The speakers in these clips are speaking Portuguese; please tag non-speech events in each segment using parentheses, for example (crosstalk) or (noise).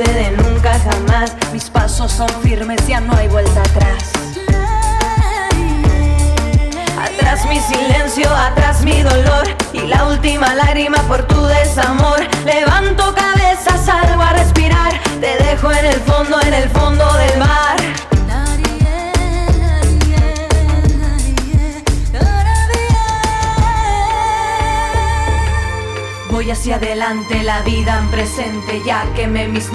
sucede nunca jamás. Mis pasos son firmes, ya no hay vuelta atrás. Atrás mi silencio, atrás mi dolor y la última lágrima por tu desamor. Levanto cabeza, salgo a respirar. Te dejo en el fondo, en el fondo del mar. Voy hacia adelante, la vida en presente, ya quemé mis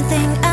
a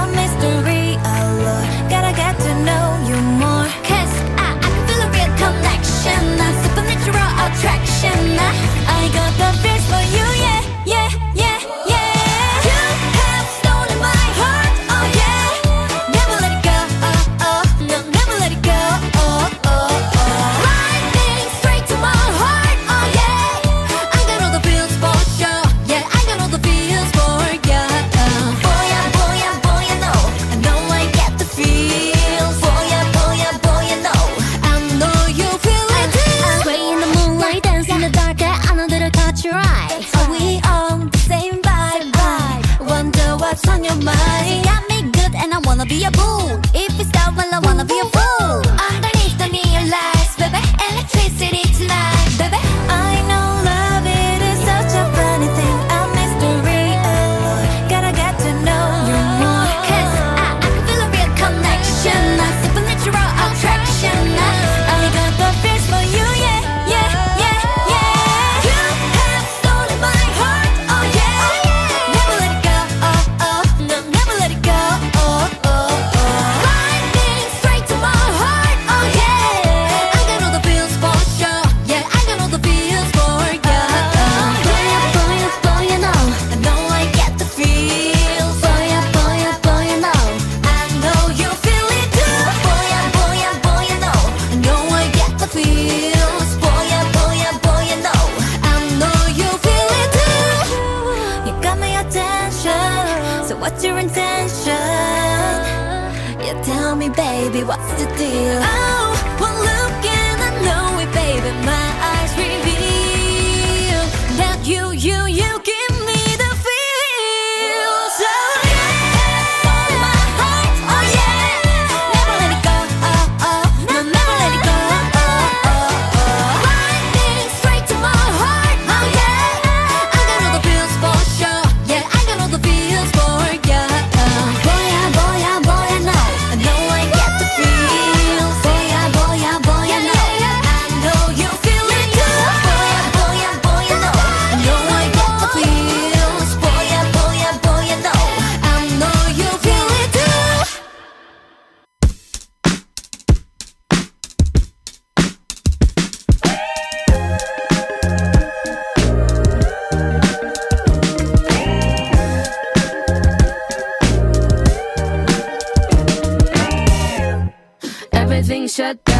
shut down,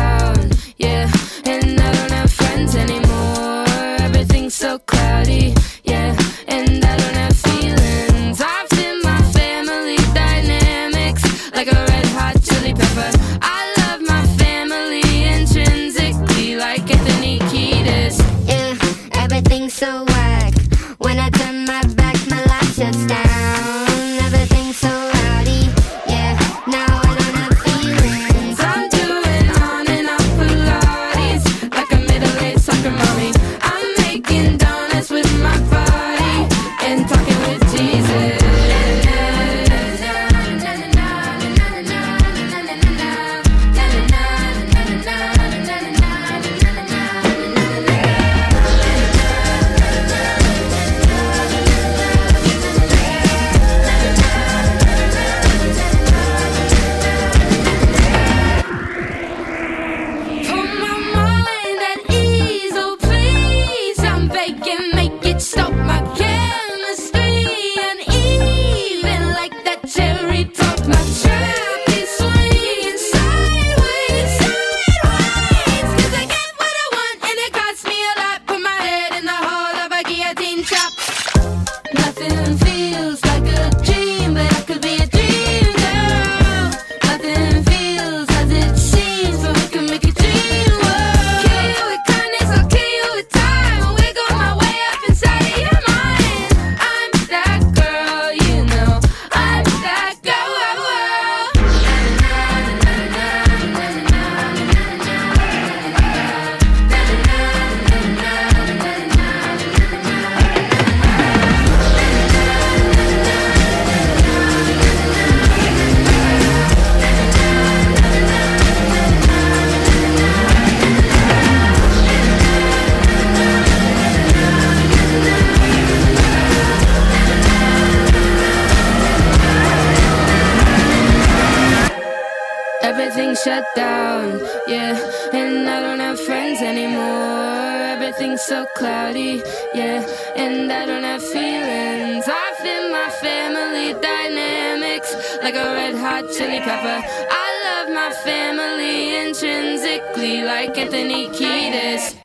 my family intrinsically like Anthony Kiedis.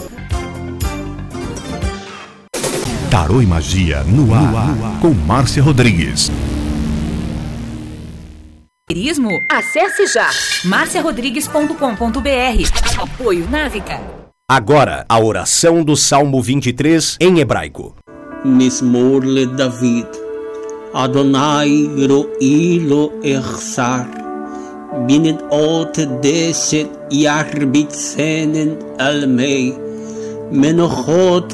Tarô e Magia no ar, no ar. com Márcia Rodrigues. Acesse já marciarodrigues.com.br. Apoio Návica. Agora, a oração do Salmo 23 em hebraico. Mismorle David. Adonai ro'i lo echsar. Binet ot deset yarbit almei. Menochot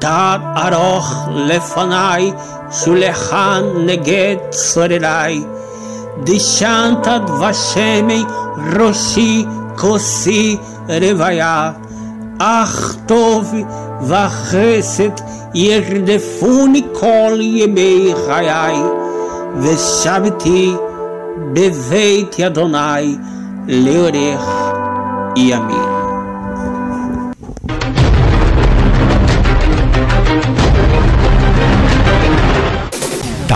תת ארוך לפניי, שולחן נגד צורריי. דשנת דבשמי ראשי כוסי רוויה. אך טוב וחסד ירדפוני כל ימי חיי, ושבתי בבית אדוני לאורך ימים.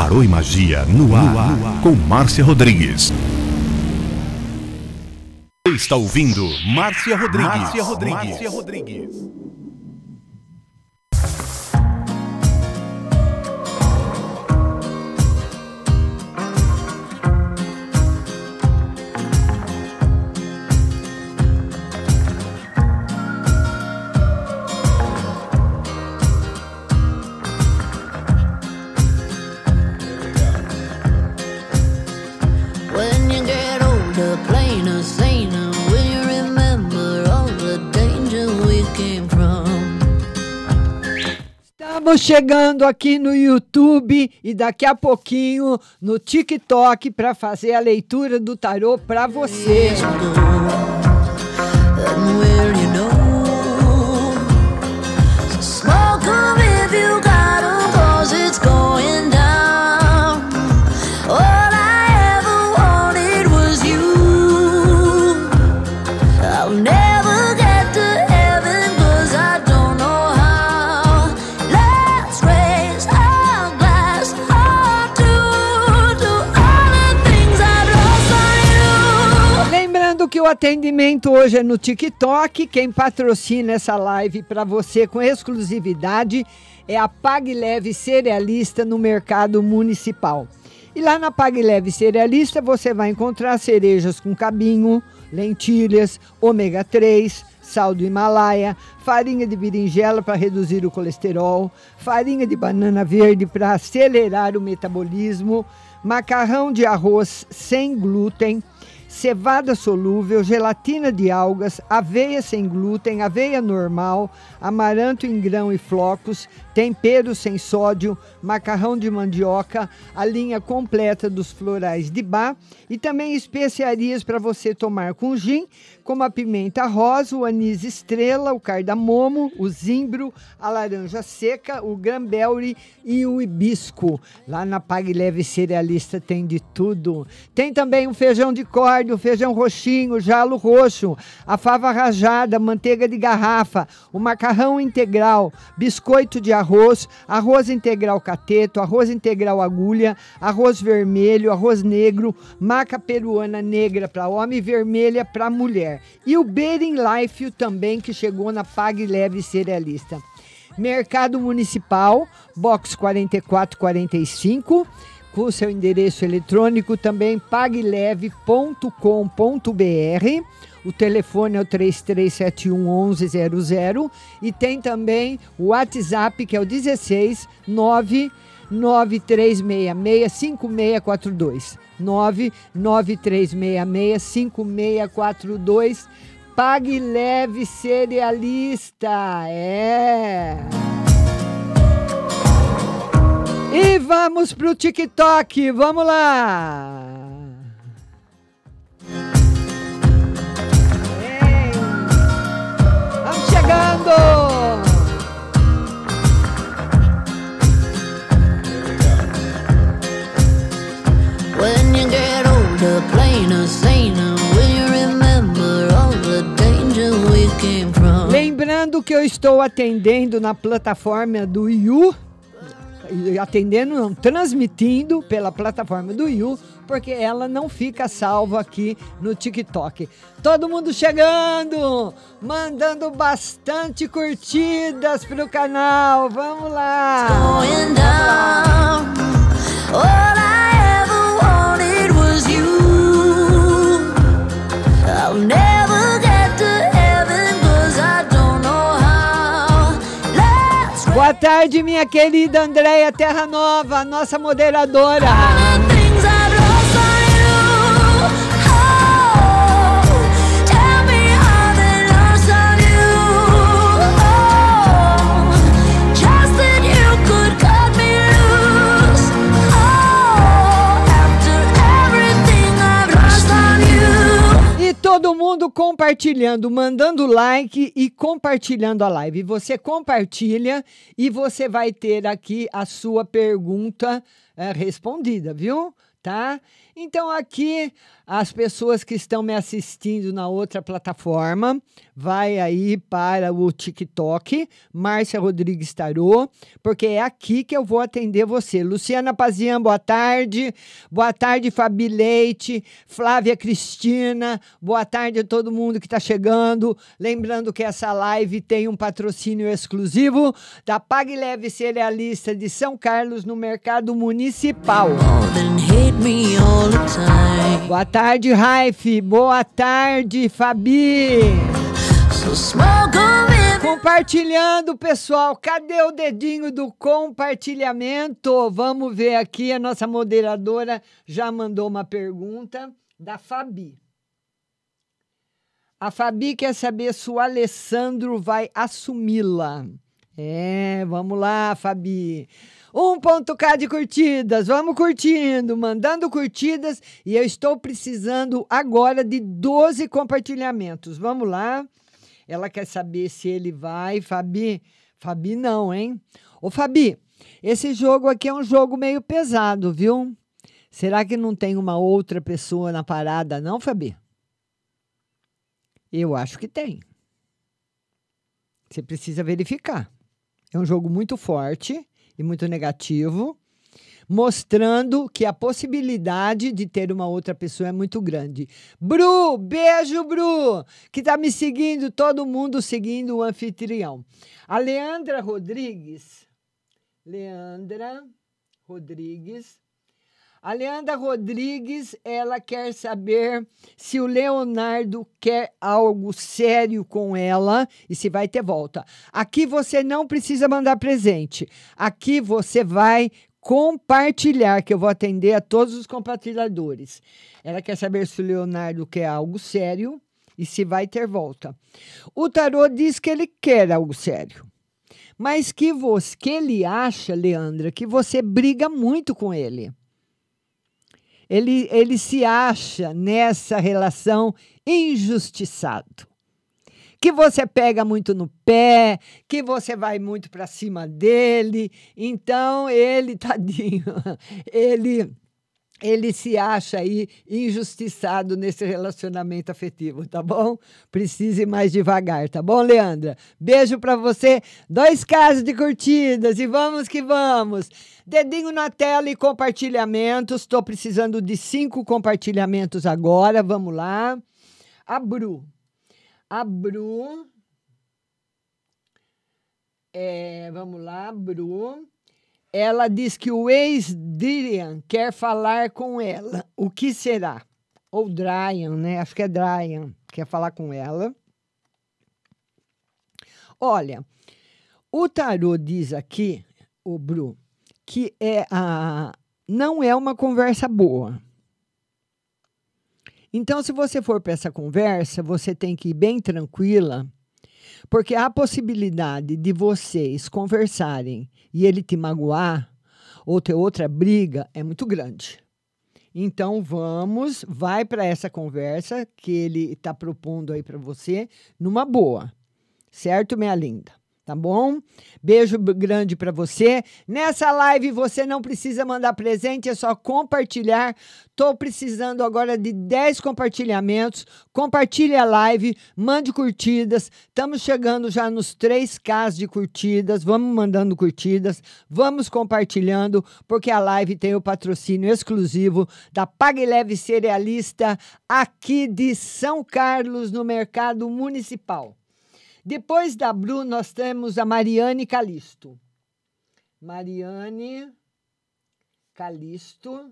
Tarô e Magia no ar, no ar, com Márcia Rodrigues. Está ouvindo Márcia Rodrigues. Márcia Rodrigues. Márcia Rodrigues. Estamos chegando aqui no YouTube e daqui a pouquinho no TikTok para fazer a leitura do tarô para você. O atendimento hoje é no TikTok. Quem patrocina essa live para você com exclusividade é a Pag Leve Cerealista no mercado municipal. E lá na Pag Leve Cerealista você vai encontrar cerejas com cabinho, lentilhas, ômega 3, sal do Himalaia, farinha de berinjela para reduzir o colesterol, farinha de banana verde para acelerar o metabolismo, macarrão de arroz sem glúten, cevada solúvel, gelatina de algas, aveia sem glúten, aveia normal, amaranto em grão e flocos, tempero sem sódio, macarrão de mandioca, a linha completa dos florais de bar e também especiarias para você tomar com gin, como a pimenta rosa, o anis estrela, o cardamomo, o zimbro, a laranja seca, o granberry e o hibisco. Lá na Pag Leve Cerealista tem de tudo. Tem também o feijão de corda, o feijão roxinho, o jalo roxo, a fava rajada, manteiga de garrafa, o macarrão integral, biscoito de arroz, arroz integral cateto, arroz integral agulha, arroz vermelho, arroz negro, maca peruana negra para homem e vermelha para mulher. E o Bering Life também que chegou na Pag Leve Cerealista. Mercado Municipal, box 4445, com seu endereço eletrônico também pagleve.com.br. O telefone é o 3371 1100 e tem também o WhatsApp que é o 16 9 93665642. 993665642. Pague leve cerealista. É. E vamos pro TikTok. Vamos lá. Chegando. When you get older, plainer, saner, will you remember all the danger we came from? Lembrando que eu estou atendendo na plataforma do e atendendo, não, transmitindo pela plataforma do Yu porque ela não fica salva aqui no TikTok. Todo mundo chegando, mandando bastante curtidas pro canal. Vamos lá. Boa tarde, minha querida Andréia Terra Nova, nossa moderadora. Todo mundo compartilhando, mandando like e compartilhando a live. Você compartilha e você vai ter aqui a sua pergunta eh, respondida, viu? Tá? Então aqui as pessoas que estão me assistindo na outra plataforma, vai aí para o TikTok, Márcia Rodrigues Tarô, porque é aqui que eu vou atender você. Luciana Pazian, boa tarde. Boa tarde, Fabi Leite, Flávia Cristina, boa tarde a todo mundo que está chegando. Lembrando que essa live tem um patrocínio exclusivo da Pague Leve Cerealista de São Carlos no Mercado Municipal. Boa tarde, Raif. Boa tarde, Fabi. Compartilhando, pessoal. Cadê o dedinho do compartilhamento? Vamos ver aqui. A nossa moderadora já mandou uma pergunta da Fabi. A Fabi quer saber se o Alessandro vai assumi-la. É, vamos lá, Fabi. 1.k de curtidas, vamos curtindo, mandando curtidas e eu estou precisando agora de 12 compartilhamentos. Vamos lá. Ela quer saber se ele vai, Fabi. Fabi não, hein? Ô Fabi, esse jogo aqui é um jogo meio pesado, viu? Será que não tem uma outra pessoa na parada, não, Fabi? Eu acho que tem. Você precisa verificar. É um jogo muito forte e muito negativo, mostrando que a possibilidade de ter uma outra pessoa é muito grande. Bru, beijo, Bru, que tá me seguindo, todo mundo seguindo o anfitrião. A Leandra Rodrigues, Leandra Rodrigues, a Leandra Rodrigues, ela quer saber se o Leonardo quer algo sério com ela e se vai ter volta. Aqui você não precisa mandar presente. Aqui você vai compartilhar, que eu vou atender a todos os compartilhadores. Ela quer saber se o Leonardo quer algo sério e se vai ter volta. O tarô diz que ele quer algo sério. Mas que, você, que ele acha, Leandra, que você briga muito com ele ele, ele se acha nessa relação injustiçado. Que você pega muito no pé, que você vai muito para cima dele. Então, ele, (laughs) tadinho, ele ele se acha aí injustiçado nesse relacionamento afetivo, tá bom? Precise mais devagar, tá bom, Leandra? Beijo para você, dois casos de curtidas e vamos que vamos. Dedinho na tela e compartilhamentos. Estou precisando de cinco compartilhamentos agora. Vamos lá. A Bru. A Bru. É, vamos lá, Bru. Ela diz que o ex-Dirian quer falar com ela. O que será? Ou Dryan, né? Acho que é Dryan. Quer falar com ela. Olha, o tarô diz aqui, o Bru, que é a, não é uma conversa boa. Então, se você for para essa conversa, você tem que ir bem tranquila, porque a possibilidade de vocês conversarem e ele te magoar ou ter outra briga é muito grande. Então vamos, vai para essa conversa que ele está propondo aí para você numa boa, certo, minha linda? Tá bom? Beijo grande para você. Nessa live você não precisa mandar presente, é só compartilhar. Tô precisando agora de 10 compartilhamentos. Compartilhe a live, mande curtidas. Estamos chegando já nos 3K de curtidas. Vamos mandando curtidas, vamos compartilhando, porque a live tem o patrocínio exclusivo da Pague Leve Cerealista aqui de São Carlos, no Mercado Municipal. Depois da Bru, nós temos a Mariane Calisto. Mariane Calisto.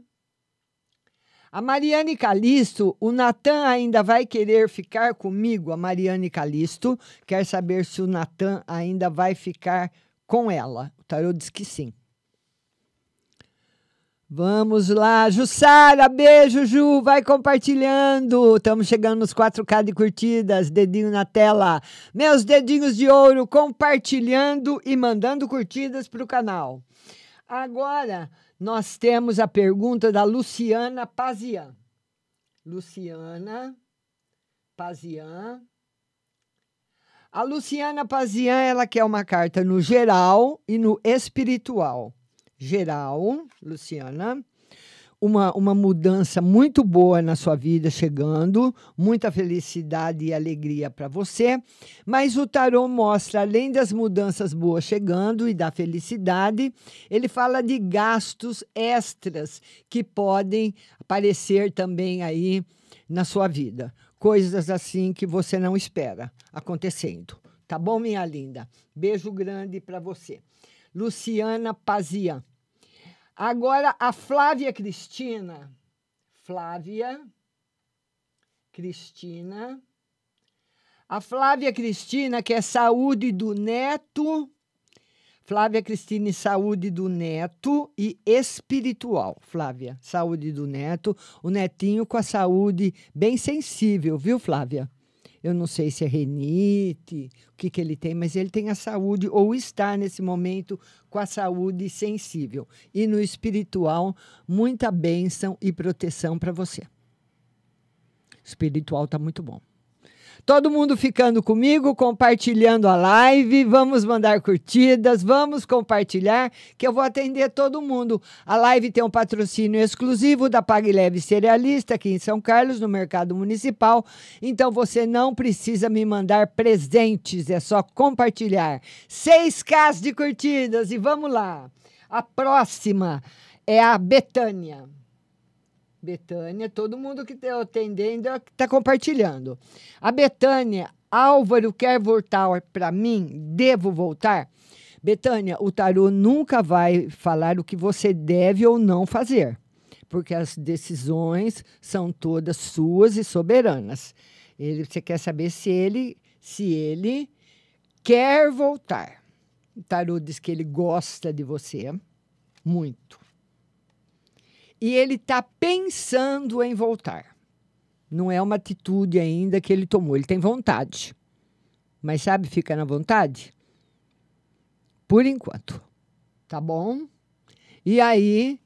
A Mariane Calisto, o Natan ainda vai querer ficar comigo? A Mariane Calisto quer saber se o Natan ainda vai ficar com ela. O tarô diz que sim. Vamos lá, Jussara, beijo, Ju, vai compartilhando. Estamos chegando nos 4K de curtidas, dedinho na tela. Meus dedinhos de ouro compartilhando e mandando curtidas para o canal. Agora, nós temos a pergunta da Luciana Pazian. Luciana Pazian. A Luciana Pazian, ela quer uma carta no geral e no espiritual geral, Luciana. Uma, uma mudança muito boa na sua vida chegando, muita felicidade e alegria para você. Mas o tarô mostra, além das mudanças boas chegando e da felicidade, ele fala de gastos extras que podem aparecer também aí na sua vida. Coisas assim que você não espera acontecendo. Tá bom, minha linda? Beijo grande para você. Luciana Pazian. Agora a Flávia Cristina. Flávia Cristina. A Flávia Cristina, que é saúde do neto. Flávia Cristina saúde do neto e espiritual. Flávia, saúde do neto. O netinho com a saúde bem sensível, viu, Flávia? Eu não sei se é renite, o que, que ele tem, mas ele tem a saúde, ou está nesse momento com a saúde sensível. E no espiritual, muita bênção e proteção para você. O espiritual está muito bom. Todo mundo ficando comigo, compartilhando a live. Vamos mandar curtidas, vamos compartilhar, que eu vou atender todo mundo. A live tem um patrocínio exclusivo da Pague Leve Cerealista, aqui em São Carlos, no Mercado Municipal. Então você não precisa me mandar presentes, é só compartilhar. 6K de curtidas e vamos lá. A próxima é a Betânia. Betânia, todo mundo que está atendendo está compartilhando. A Betânia, Álvaro quer voltar para mim? Devo voltar? Betânia, o tarô nunca vai falar o que você deve ou não fazer, porque as decisões são todas suas e soberanas. Ele, você quer saber se ele, se ele quer voltar. O tarô diz que ele gosta de você muito e ele está pensando em voltar. Não é uma atitude ainda que ele tomou, ele tem vontade. Mas sabe, fica na vontade? Por enquanto. Tá bom? E aí,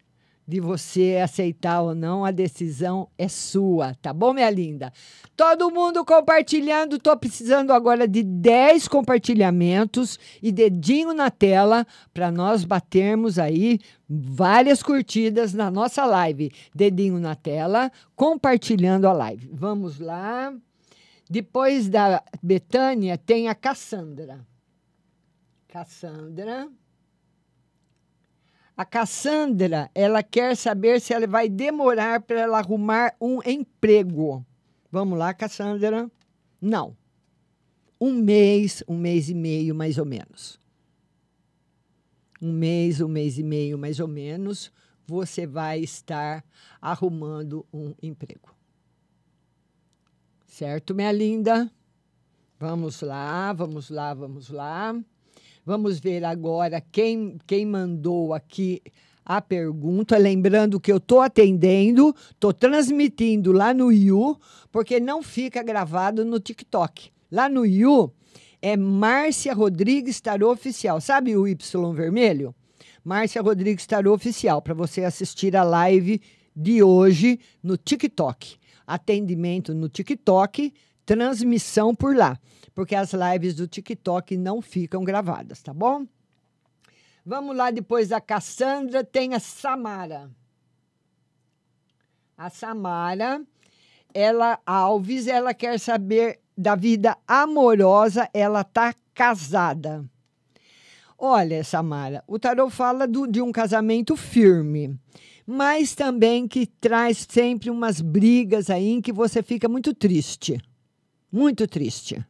de você aceitar ou não, a decisão é sua, tá bom, minha linda? Todo mundo compartilhando, tô precisando agora de 10 compartilhamentos e dedinho na tela para nós batermos aí várias curtidas na nossa live. Dedinho na tela, compartilhando a live. Vamos lá. Depois da Betânia tem a Cassandra. Cassandra. A Cassandra, ela quer saber se ela vai demorar para ela arrumar um emprego. Vamos lá, Cassandra? Não. Um mês, um mês e meio, mais ou menos. Um mês, um mês e meio, mais ou menos, você vai estar arrumando um emprego. Certo, minha linda? Vamos lá, vamos lá, vamos lá. Vamos ver agora quem, quem mandou aqui a pergunta. Lembrando que eu estou atendendo, estou transmitindo lá no You, porque não fica gravado no TikTok. Lá no You é Márcia Rodrigues Tarô Oficial. Sabe o Y vermelho? Márcia Rodrigues Tarô Oficial, para você assistir a live de hoje no TikTok. Atendimento no TikTok transmissão por lá, porque as lives do TikTok não ficam gravadas, tá bom? Vamos lá, depois da Cassandra, tem a Samara. A Samara, ela Alves, ela quer saber da vida amorosa, ela tá casada. Olha, Samara, o tarot fala do, de um casamento firme, mas também que traz sempre umas brigas aí em que você fica muito triste. Muito triste.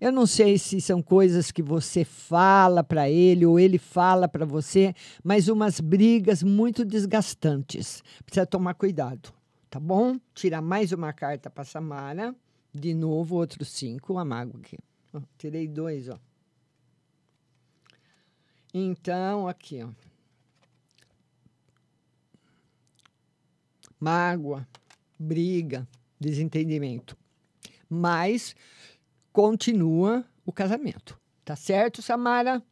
Eu não sei se são coisas que você fala para ele ou ele fala para você, mas umas brigas muito desgastantes. Precisa tomar cuidado, tá bom? Tirar mais uma carta para Samara. De novo, outros cinco, a mágoa aqui. Ó, tirei dois, ó. Então, aqui, ó. Mágoa, briga, desentendimento. Mas continua o casamento. Tá certo, Samara?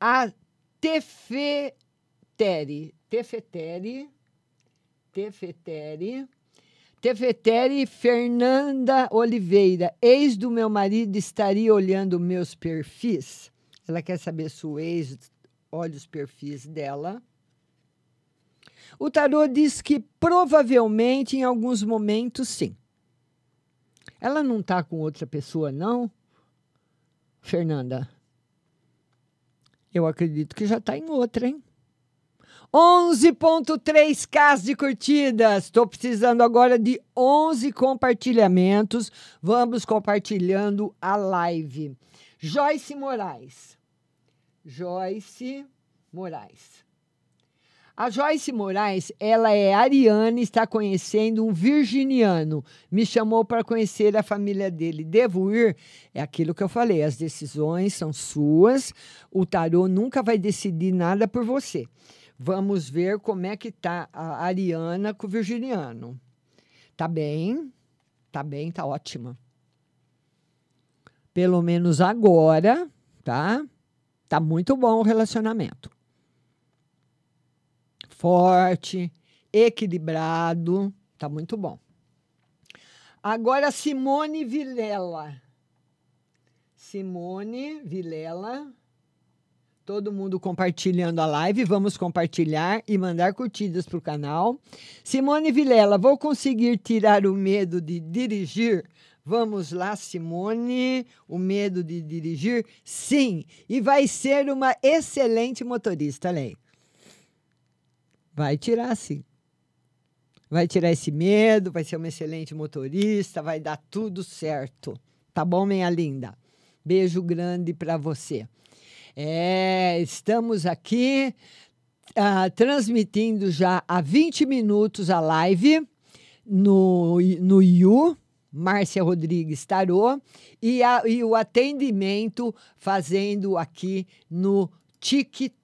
A Tefeteri, Tefeteri, Tefeteri, Tefeteri Fernanda Oliveira, ex do meu marido estaria olhando meus perfis? Ela quer saber se o ex olha os perfis dela. O tarô diz que provavelmente em alguns momentos sim. Ela não está com outra pessoa, não? Fernanda. Eu acredito que já está em outra, hein? 11.3k de curtidas. Estou precisando agora de 11 compartilhamentos. Vamos compartilhando a live. Joyce Moraes. Joyce Moraes. A Joyce Moraes, ela é ariana está conhecendo um virginiano. Me chamou para conhecer a família dele. Devo ir? É aquilo que eu falei, as decisões são suas. O tarô nunca vai decidir nada por você. Vamos ver como é que tá a ariana com o virginiano. Tá bem? Tá bem, tá ótima. Pelo menos agora, tá? Tá muito bom o relacionamento forte, equilibrado, tá muito bom. Agora Simone Vilela. Simone Vilela. Todo mundo compartilhando a live. Vamos compartilhar e mandar curtidas para o canal. Simone Vilela, vou conseguir tirar o medo de dirigir? Vamos lá, Simone. O medo de dirigir? Sim. E vai ser uma excelente motorista, Lei. Vai tirar sim. Vai tirar esse medo, vai ser uma excelente motorista, vai dar tudo certo. Tá bom, minha linda? Beijo grande para você. É, estamos aqui uh, transmitindo já há 20 minutos a live no, no IU, Márcia Rodrigues Tarô, e, a, e o atendimento fazendo aqui no TikTok.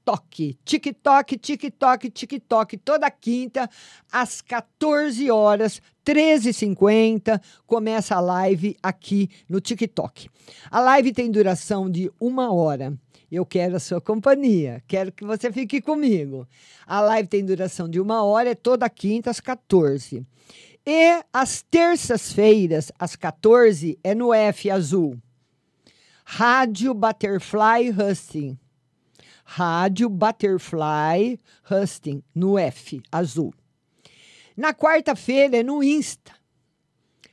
TikTok, TikTok, TikTok. Toda quinta, às 14 horas, 13h50, começa a live aqui no TikTok. A live tem duração de uma hora. Eu quero a sua companhia, quero que você fique comigo. A live tem duração de uma hora, é toda quinta às 14. E às terças-feiras, às 14, é no F Azul. Rádio Butterfly Husting. Rádio Butterfly Husting, no F, azul. Na quarta-feira é no Insta.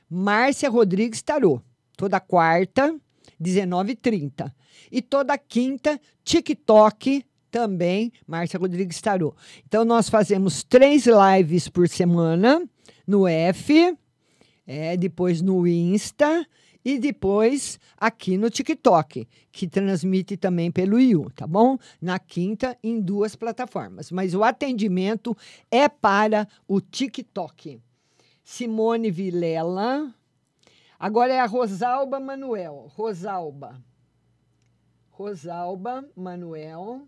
Márcia Rodrigues Tarô. Toda quarta, 19h30. E toda quinta, TikTok, também, Márcia Rodrigues Tarô. Então, nós fazemos três lives por semana no F, é, depois no Insta e depois aqui no TikTok, que transmite também pelo IU, tá bom? Na quinta, em duas plataformas. Mas o atendimento é para o TikTok. Simone Vilela. Agora é a Rosalba Manuel. Rosalba. Rosalba Manuel.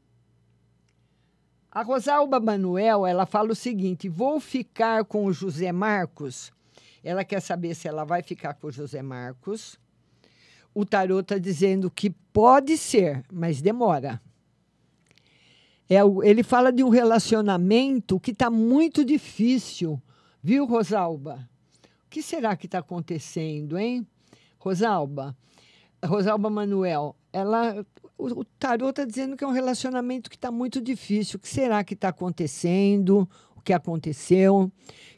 A Rosalba Manuel, ela fala o seguinte: vou ficar com o José Marcos ela quer saber se ela vai ficar com o José Marcos. O tarô está dizendo que pode ser, mas demora. É, ele fala de um relacionamento que está muito difícil, viu, Rosalba? que será que está acontecendo, hein? Rosalba, Rosalba Manuel, ela, o, o tarô está dizendo que é um relacionamento que está muito difícil. O que será que está acontecendo? Que aconteceu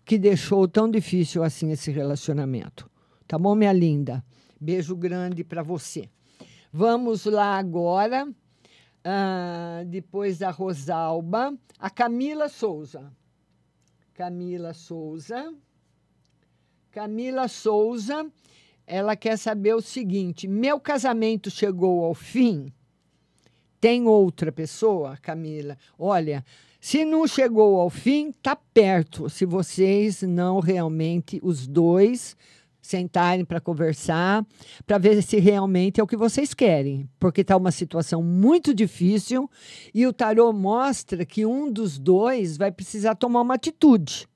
que deixou tão difícil assim esse relacionamento? Tá bom, minha linda? Beijo grande para você. Vamos lá agora. ah, depois da Rosalba, a Camila Souza. Camila Souza. Camila Souza, ela quer saber o seguinte: meu casamento chegou ao fim? Tem outra pessoa, Camila? Olha, se não chegou ao fim, tá perto. Se vocês não realmente os dois sentarem para conversar, para ver se realmente é o que vocês querem, porque está uma situação muito difícil e o tarô mostra que um dos dois vai precisar tomar uma atitude,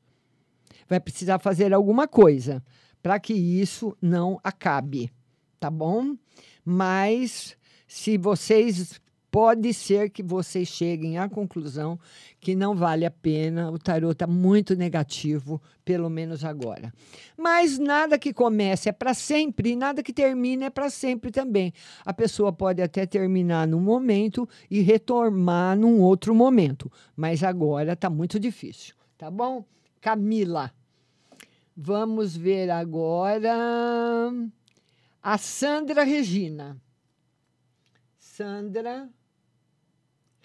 vai precisar fazer alguma coisa para que isso não acabe, tá bom? Mas se vocês pode ser que vocês cheguem à conclusão que não vale a pena, o tarô está muito negativo, pelo menos agora. Mas nada que comece é para sempre e nada que termine é para sempre também. A pessoa pode até terminar num momento e retomar num outro momento, mas agora está muito difícil, tá bom? Camila, vamos ver agora a Sandra Regina. Sandra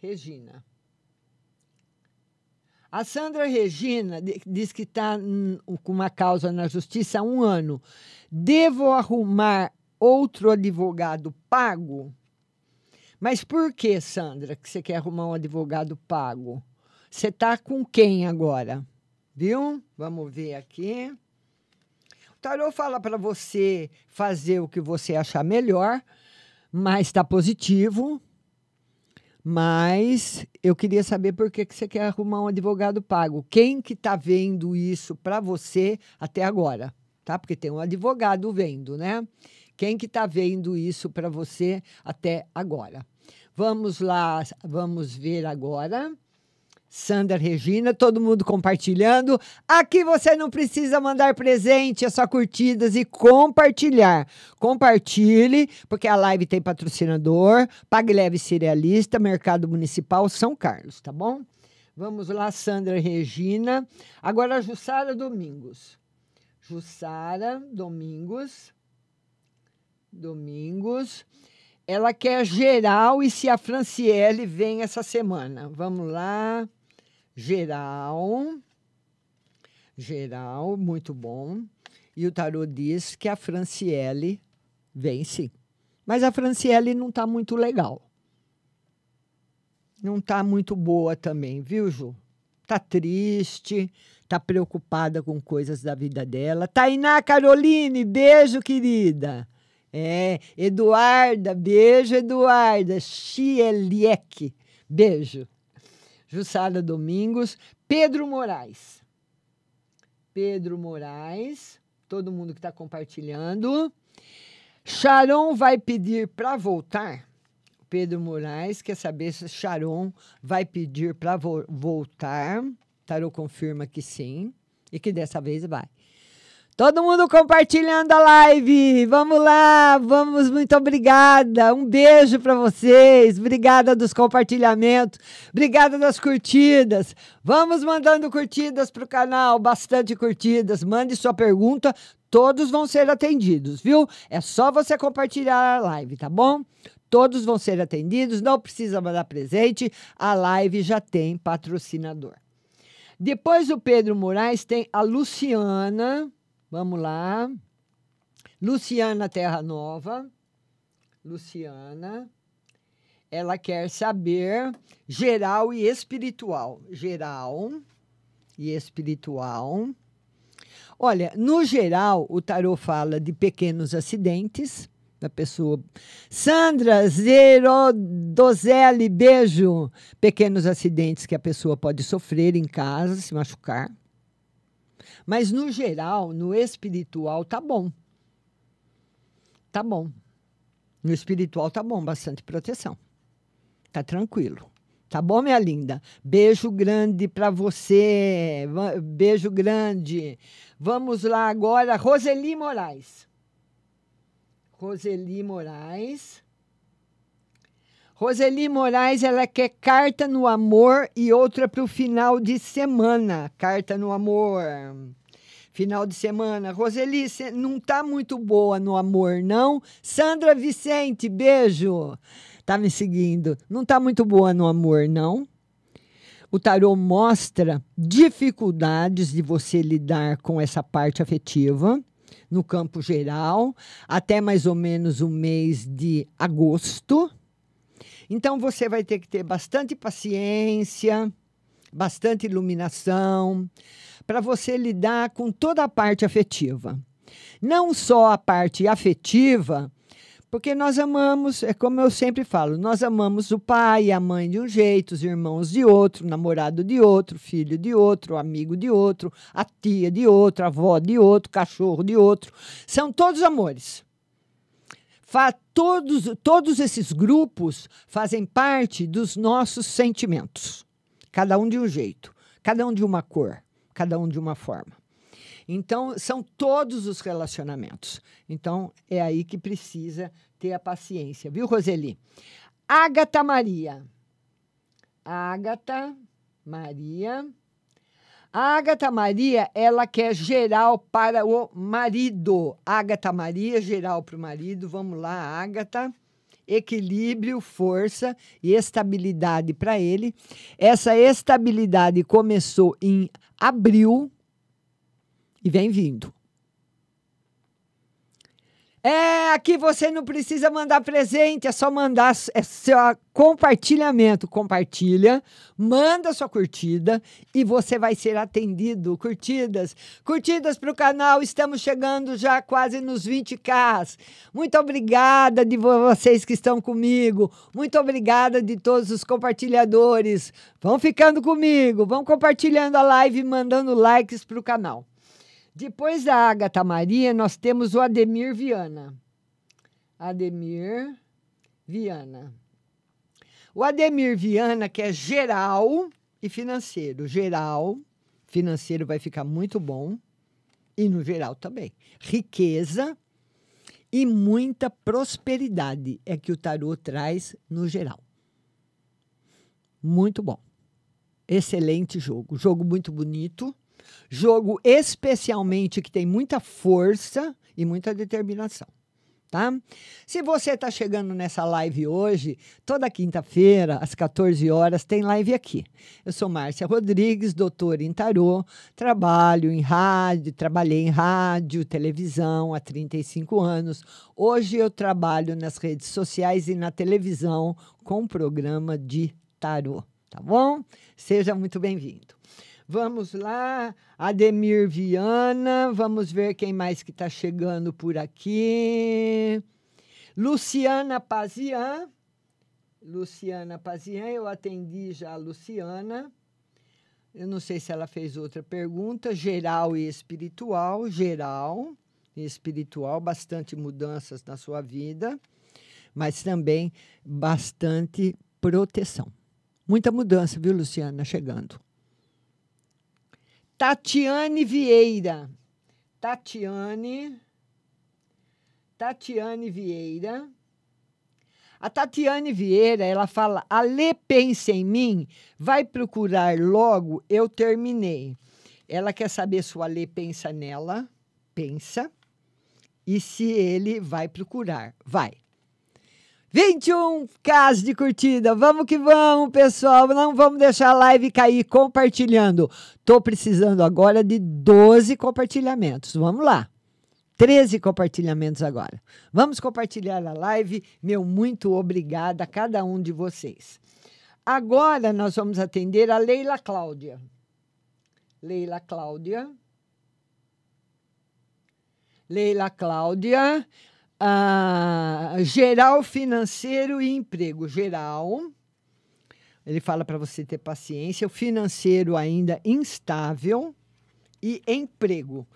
Regina. A Sandra Regina di- diz que está com uma causa na justiça há um ano. Devo arrumar outro advogado pago? Mas por que, Sandra, que você quer arrumar um advogado pago? Você está com quem agora? Viu? Vamos ver aqui. O tarô fala para você fazer o que você achar melhor, mas está positivo. Mas eu queria saber por que, que você quer arrumar um advogado pago. Quem que está vendo isso para você até agora? Tá? Porque tem um advogado vendo, né? Quem que está vendo isso para você até agora? Vamos lá, vamos ver agora. Sandra Regina, todo mundo compartilhando. Aqui você não precisa mandar presente, é só curtidas e compartilhar. Compartilhe, porque a live tem patrocinador, Pague Leve Cerealista, Mercado Municipal São Carlos, tá bom? Vamos lá, Sandra Regina. Agora Jussara Domingos. Jussara Domingos. Domingos. Ela quer geral e se a Franciele vem essa semana. Vamos lá. Geral. Geral, muito bom. E o tarô diz que a Franciele sim. Mas a Franciele não está muito legal. Não está muito boa também, viu, Ju? Tá triste, tá preocupada com coisas da vida dela. Tainá Caroline, beijo, querida. É, Eduarda, beijo, Eduarda. Chieliek, beijo. Jussara Domingos. Pedro Moraes. Pedro Moraes, todo mundo que está compartilhando. Sharon vai pedir para voltar. Pedro Moraes quer saber se Sharon vai pedir para vo voltar. Tarô confirma que sim e que dessa vez vai. Todo mundo compartilhando a live. Vamos lá, vamos, muito obrigada. Um beijo para vocês. Obrigada dos compartilhamentos. Obrigada das curtidas. Vamos mandando curtidas para o canal, bastante curtidas. Mande sua pergunta, todos vão ser atendidos, viu? É só você compartilhar a live, tá bom? Todos vão ser atendidos, não precisa mandar presente. A live já tem patrocinador. Depois do Pedro Moraes tem a Luciana. Vamos lá. Luciana Terra Nova. Luciana. Ela quer saber geral e espiritual. Geral e espiritual. Olha, no geral, o tarô fala de pequenos acidentes da pessoa. Sandra Zerodozelli, beijo. Pequenos acidentes que a pessoa pode sofrer em casa, se machucar. Mas no geral, no espiritual, tá bom. Tá bom. No espiritual tá bom, bastante proteção. Tá tranquilo. Tá bom, minha linda? Beijo grande para você. Beijo grande. Vamos lá agora, Roseli Moraes. Roseli Moraes. Roseli Moraes, ela quer carta no amor e outra para o final de semana. Carta no amor. Final de semana. Roseli, você não tá muito boa no amor, não? Sandra Vicente, beijo. Tá me seguindo. Não tá muito boa no amor, não? O tarô mostra dificuldades de você lidar com essa parte afetiva no campo geral, até mais ou menos o mês de agosto. Então você vai ter que ter bastante paciência, bastante iluminação, para você lidar com toda a parte afetiva. Não só a parte afetiva, porque nós amamos, é como eu sempre falo, nós amamos o pai e a mãe de um jeito, os irmãos de outro, o namorado de outro, filho de outro, amigo de outro, a tia de outro, a avó de outro, cachorro de outro. São todos amores. Todos, todos esses grupos fazem parte dos nossos sentimentos. Cada um de um jeito, cada um de uma cor, cada um de uma forma. Então, são todos os relacionamentos. Então, é aí que precisa ter a paciência, viu, Roseli? Ágata Maria. Ágata Maria. A Ágata Maria, ela quer geral para o marido. Ágata Maria, geral para o marido. Vamos lá, Ágata. Equilíbrio, força e estabilidade para ele. Essa estabilidade começou em abril e vem vindo. É, aqui você não precisa mandar presente, é só mandar é seu compartilhamento. Compartilha, manda sua curtida e você vai ser atendido. Curtidas, curtidas para o canal, estamos chegando já quase nos 20k. Muito obrigada de vocês que estão comigo. Muito obrigada de todos os compartilhadores. Vão ficando comigo, vão compartilhando a live mandando likes para o canal. Depois da Agatha Maria, nós temos o Ademir Viana. Ademir Viana. O Ademir Viana, que é geral e financeiro. Geral, financeiro vai ficar muito bom. E no geral também. Riqueza e muita prosperidade é que o tarô traz no geral. Muito bom. Excelente jogo. Jogo muito bonito. Jogo especialmente que tem muita força e muita determinação. Tá? Se você está chegando nessa live hoje, toda quinta-feira, às 14 horas, tem live aqui. Eu sou Márcia Rodrigues, doutora em tarô, trabalho em rádio, trabalhei em rádio, televisão há 35 anos. Hoje eu trabalho nas redes sociais e na televisão com programa de tarô, tá bom? Seja muito bem-vindo. Vamos lá, Ademir Viana, vamos ver quem mais que está chegando por aqui. Luciana Pazian. Luciana Pazian, eu atendi já a Luciana. Eu não sei se ela fez outra pergunta. Geral e espiritual. Geral e espiritual, bastante mudanças na sua vida, mas também bastante proteção. Muita mudança, viu, Luciana, chegando. Tatiane Vieira. Tatiane. Tatiane Vieira. A Tatiane Vieira, ela fala: Alê, pensa em mim, vai procurar logo, eu terminei. Ela quer saber se o Alê pensa nela, pensa, e se ele vai procurar. Vai. 21 casos de curtida. Vamos que vamos, pessoal. Não vamos deixar a live cair compartilhando. Tô precisando agora de 12 compartilhamentos. Vamos lá. 13 compartilhamentos agora. Vamos compartilhar a live. Meu muito obrigada a cada um de vocês. Agora nós vamos atender a Leila Cláudia. Leila Cláudia. Leila Cláudia. Ah, geral financeiro e emprego. Geral. Ele fala para você ter paciência. O financeiro ainda instável. E emprego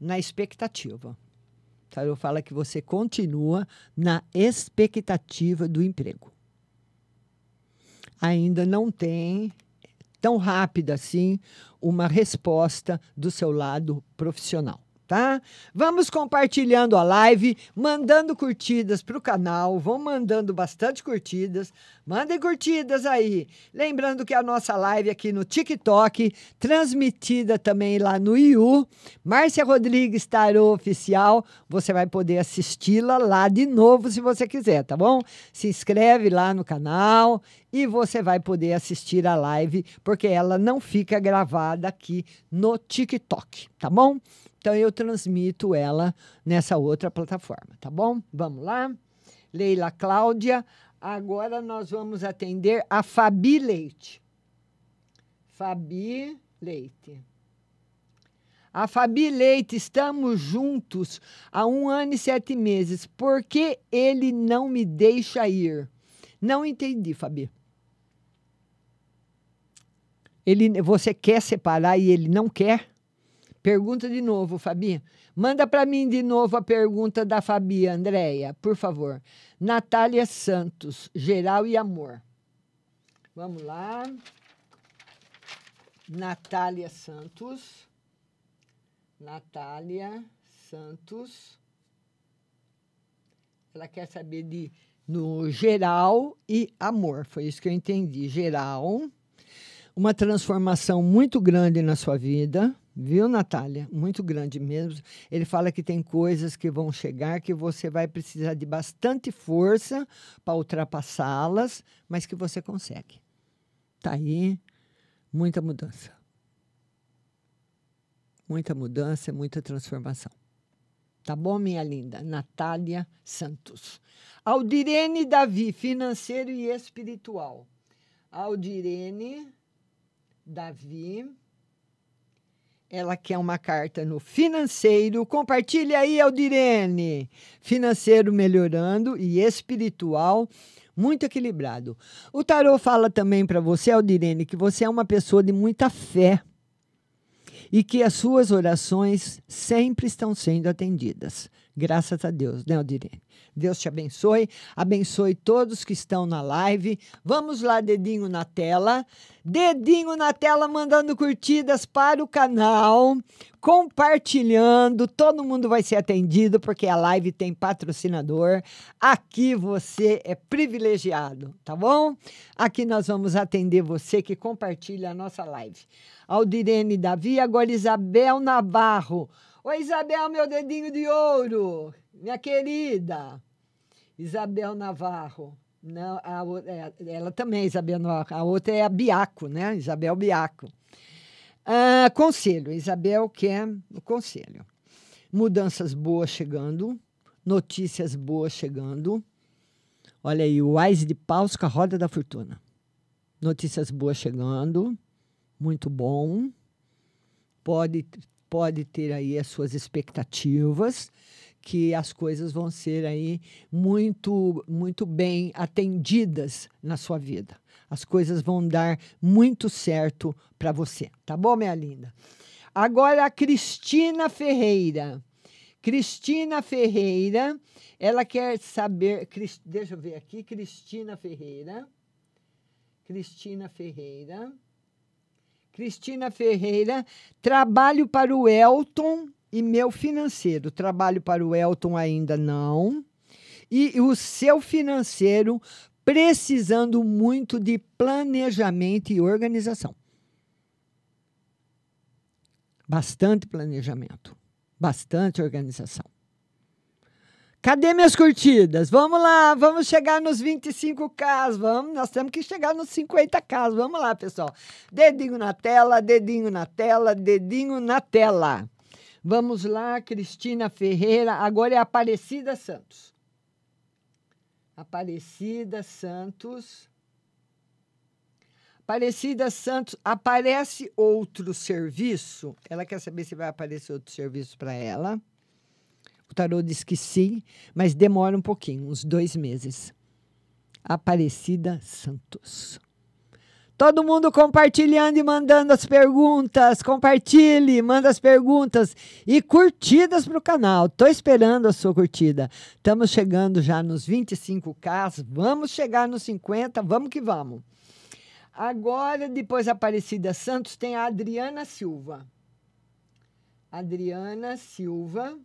na expectativa. O tarô fala que você continua na expectativa do emprego. ainda não tem tão rápida assim uma resposta do seu lado profissional. Tá? Vamos compartilhando a live, mandando curtidas para o canal, vão mandando bastante curtidas, mandem curtidas aí. Lembrando que a nossa live aqui no TikTok, transmitida também lá no IU, Márcia Rodrigues Tarô Oficial, você vai poder assisti-la lá de novo se você quiser, tá bom? Se inscreve lá no canal e você vai poder assistir a live, porque ela não fica gravada aqui no TikTok, tá bom? Então eu transmito ela nessa outra plataforma, tá bom? Vamos lá. Leila Cláudia. Agora nós vamos atender a Fabi Leite. Fabi Leite. A Fabi Leite, estamos juntos há um ano e sete meses. Por que ele não me deixa ir? Não entendi, Fabi. Ele, você quer separar e ele não quer? Pergunta de novo, Fabi. Manda para mim de novo a pergunta da Fabi, Andréia, por favor. Natália Santos, geral e amor. Vamos lá. Natália Santos. Natália Santos. Ela quer saber de no geral e amor. Foi isso que eu entendi. Geral. Uma transformação muito grande na sua vida Viu, Natália? Muito grande mesmo. Ele fala que tem coisas que vão chegar que você vai precisar de bastante força para ultrapassá-las, mas que você consegue. Tá aí muita mudança. Muita mudança, muita transformação. Tá bom, minha linda? Natália Santos. Aldirene Davi, financeiro e espiritual. Aldirene Davi ela quer uma carta no financeiro. Compartilha aí, Aldirene. Financeiro melhorando e espiritual muito equilibrado. O tarô fala também para você, Aldirene, que você é uma pessoa de muita fé e que as suas orações sempre estão sendo atendidas. Graças a Deus, né, Aldirene? Deus te abençoe, abençoe todos que estão na live. Vamos lá, dedinho na tela. Dedinho na tela, mandando curtidas para o canal, compartilhando. Todo mundo vai ser atendido porque a live tem patrocinador. Aqui você é privilegiado, tá bom? Aqui nós vamos atender você que compartilha a nossa live. Aldirene Davi, agora Isabel Navarro. Oi, Isabel, meu dedinho de ouro minha querida Isabel Navarro. Não, a, é, ela também, Isabel Navarro. A outra é a Biaco, né? Isabel Biaco. Ah, conselho. Isabel quer o conselho. Mudanças boas chegando, notícias boas chegando. Olha aí, o Ais de Paus com a Roda da Fortuna. Notícias boas chegando, muito bom. Pode, pode ter aí as suas expectativas que as coisas vão ser aí muito, muito bem atendidas na sua vida. As coisas vão dar muito certo para você, tá bom, minha linda? Agora a Cristina Ferreira. Cristina Ferreira, ela quer saber, deixa eu ver aqui, Cristina Ferreira. Cristina Ferreira. Cristina Ferreira, trabalho para o Elton e meu financeiro. Trabalho para o Elton ainda não. E o seu financeiro precisando muito de planejamento e organização. Bastante planejamento, bastante organização. Cadê minhas curtidas? Vamos lá, vamos chegar nos 25k, vamos, nós temos que chegar nos 50k. Vamos lá, pessoal. Dedinho na tela, dedinho na tela, dedinho na tela. Vamos lá, Cristina Ferreira. Agora é Aparecida Santos. Aparecida Santos. Aparecida Santos, aparece outro serviço? Ela quer saber se vai aparecer outro serviço para ela. O tarô diz que sim, mas demora um pouquinho, uns dois meses. Aparecida Santos. Todo mundo compartilhando e mandando as perguntas. Compartilhe, manda as perguntas e curtidas para o canal. Estou esperando a sua curtida. Estamos chegando já nos 25k. Vamos chegar nos 50. Vamos que vamos. Agora, depois Aparecida Santos, tem a Adriana Silva. Adriana Silva.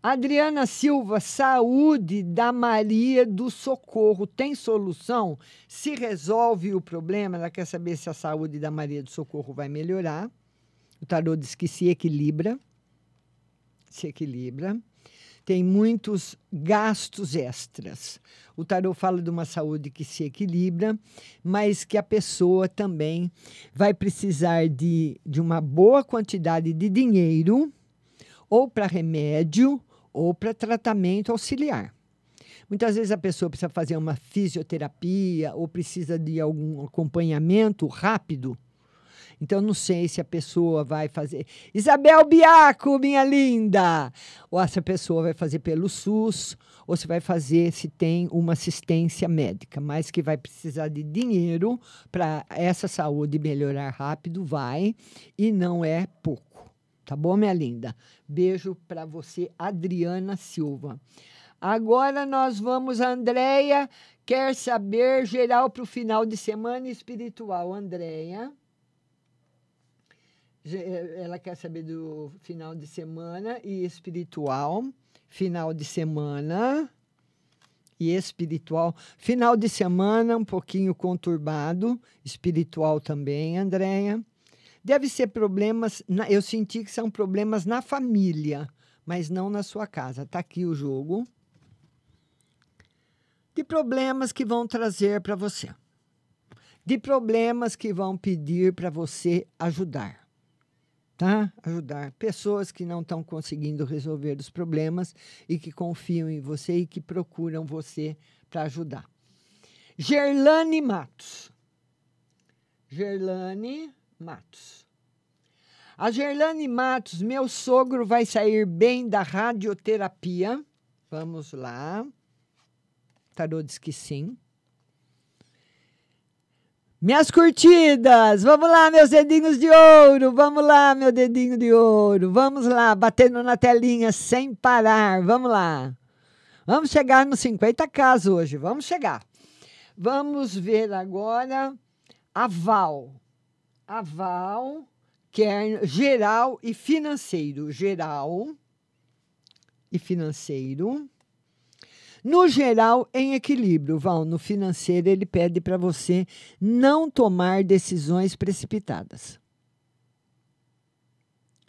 Adriana Silva, saúde da Maria do Socorro. Tem solução? Se resolve o problema, ela quer saber se a saúde da Maria do Socorro vai melhorar. O tarô diz que se equilibra. Se equilibra. Tem muitos gastos extras. O tarô fala de uma saúde que se equilibra, mas que a pessoa também vai precisar de, de uma boa quantidade de dinheiro, ou para remédio, ou para tratamento auxiliar. Muitas vezes a pessoa precisa fazer uma fisioterapia ou precisa de algum acompanhamento rápido. Então, não sei se a pessoa vai fazer. Isabel Biaco, minha linda! Ou se a pessoa vai fazer pelo SUS, ou se vai fazer se tem uma assistência médica, mas que vai precisar de dinheiro para essa saúde melhorar rápido, vai, e não é pouco. Tá bom, minha linda? Beijo para você, Adriana Silva. Agora nós vamos, Andréia quer saber geral para o final de semana espiritual. Andréia. Ela quer saber do final de semana e espiritual. Final de semana e espiritual. Final de semana um pouquinho conturbado, espiritual também, Andréia. Deve ser problemas, na, eu senti que são problemas na família, mas não na sua casa. Está aqui o jogo. De problemas que vão trazer para você. De problemas que vão pedir para você ajudar. Tá? Ajudar pessoas que não estão conseguindo resolver os problemas e que confiam em você e que procuram você para ajudar. Gerlane Matos. Gerlane Matos. A Gerlane Matos, meu sogro vai sair bem da radioterapia. Vamos lá. Tarô diz que sim. Minhas curtidas, vamos lá, meus dedinhos de ouro, vamos lá, meu dedinho de ouro, vamos lá, batendo na telinha sem parar, vamos lá. Vamos chegar nos 50k hoje, vamos chegar. Vamos ver agora a Val. A Val, que é geral e financeiro. Geral e financeiro. No geral, em equilíbrio, Val, no financeiro, ele pede para você não tomar decisões precipitadas.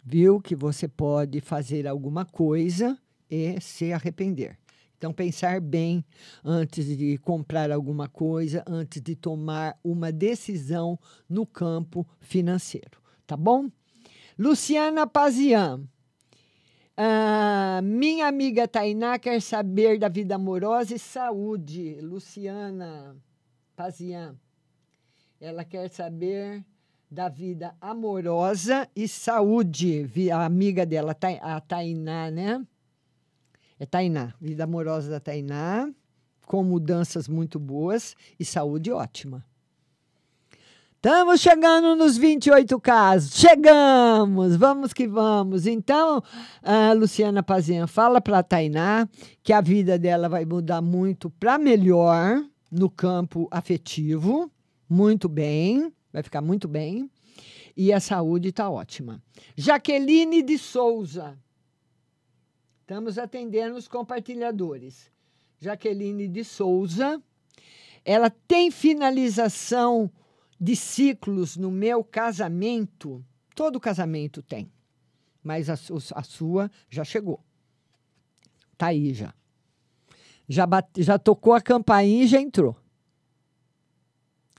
Viu que você pode fazer alguma coisa e se arrepender. Então, pensar bem antes de comprar alguma coisa, antes de tomar uma decisão no campo financeiro. Tá bom? Luciana Pazian. Ah, minha amiga Tainá quer saber da vida amorosa e saúde. Luciana Pazian. Ela quer saber da vida amorosa e saúde. A amiga dela, a Tainá, né? É Tainá, vida amorosa da Tainá, com mudanças muito boas e saúde ótima. Estamos chegando nos 28 casos. Chegamos! Vamos que vamos. Então, a Luciana Pazinha fala para a Tainá que a vida dela vai mudar muito para melhor no campo afetivo. Muito bem, vai ficar muito bem. E a saúde está ótima. Jaqueline de Souza. Estamos atendendo os compartilhadores. Jaqueline de Souza. Ela tem finalização de ciclos no meu casamento, todo casamento tem, mas a, a sua já chegou. Tá aí já. Já, bate, já tocou a campainha e já entrou.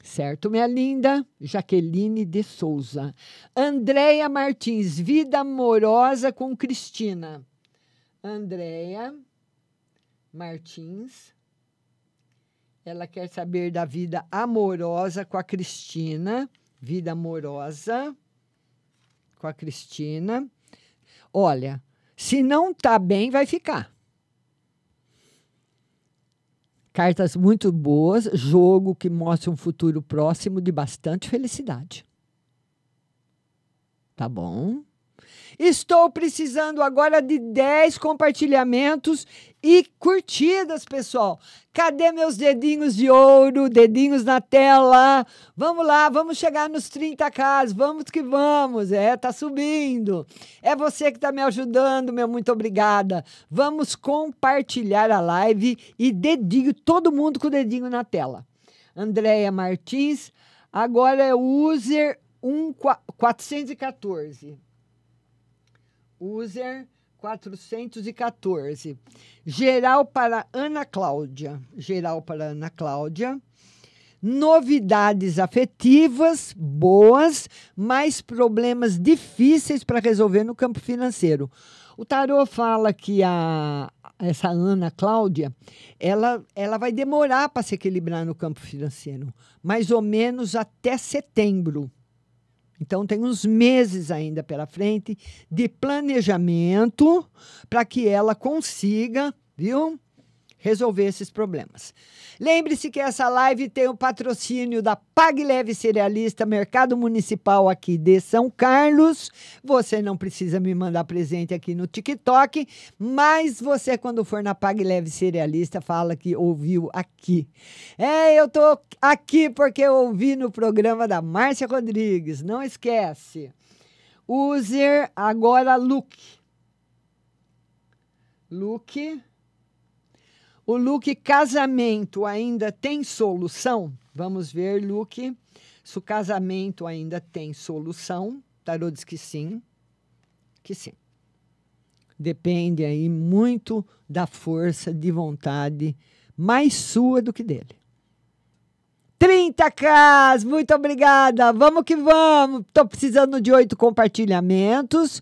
Certo, minha linda? Jaqueline de Souza. Andréia Martins, vida amorosa com Cristina. Andréia Martins, ela quer saber da vida amorosa com a Cristina. Vida amorosa com a Cristina. Olha, se não tá bem, vai ficar. Cartas muito boas, jogo que mostra um futuro próximo de bastante felicidade. Tá bom? Estou precisando agora de 10 compartilhamentos e curtidas, pessoal. Cadê meus dedinhos de ouro, dedinhos na tela? Vamos lá, vamos chegar nos 30k, vamos que vamos. É, tá subindo. É você que tá me ajudando, meu muito obrigada. Vamos compartilhar a live e dedinho, todo mundo com o dedinho na tela. Andréia Martins, agora é user 1, 414. User 414. Geral para Ana Cláudia. Geral para Ana Cláudia. Novidades afetivas boas, mas problemas difíceis para resolver no campo financeiro. O tarô fala que a, essa Ana Cláudia, ela, ela vai demorar para se equilibrar no campo financeiro, mais ou menos até setembro. Então, tem uns meses ainda pela frente de planejamento para que ela consiga, viu? Resolver esses problemas. Lembre-se que essa live tem o patrocínio da Pag Leve Cerealista, Mercado Municipal aqui de São Carlos. Você não precisa me mandar presente aqui no TikTok, mas você, quando for na Pag Leve Cerealista, fala que ouviu aqui. É, eu tô aqui porque eu ouvi no programa da Márcia Rodrigues, não esquece. User agora look. Look o Luke casamento ainda tem solução? Vamos ver, Luke, se o casamento ainda tem solução. Tarô diz que sim, que sim. Depende aí muito da força de vontade mais sua do que dele. 30k, muito obrigada. Vamos que vamos. Estou precisando de oito compartilhamentos.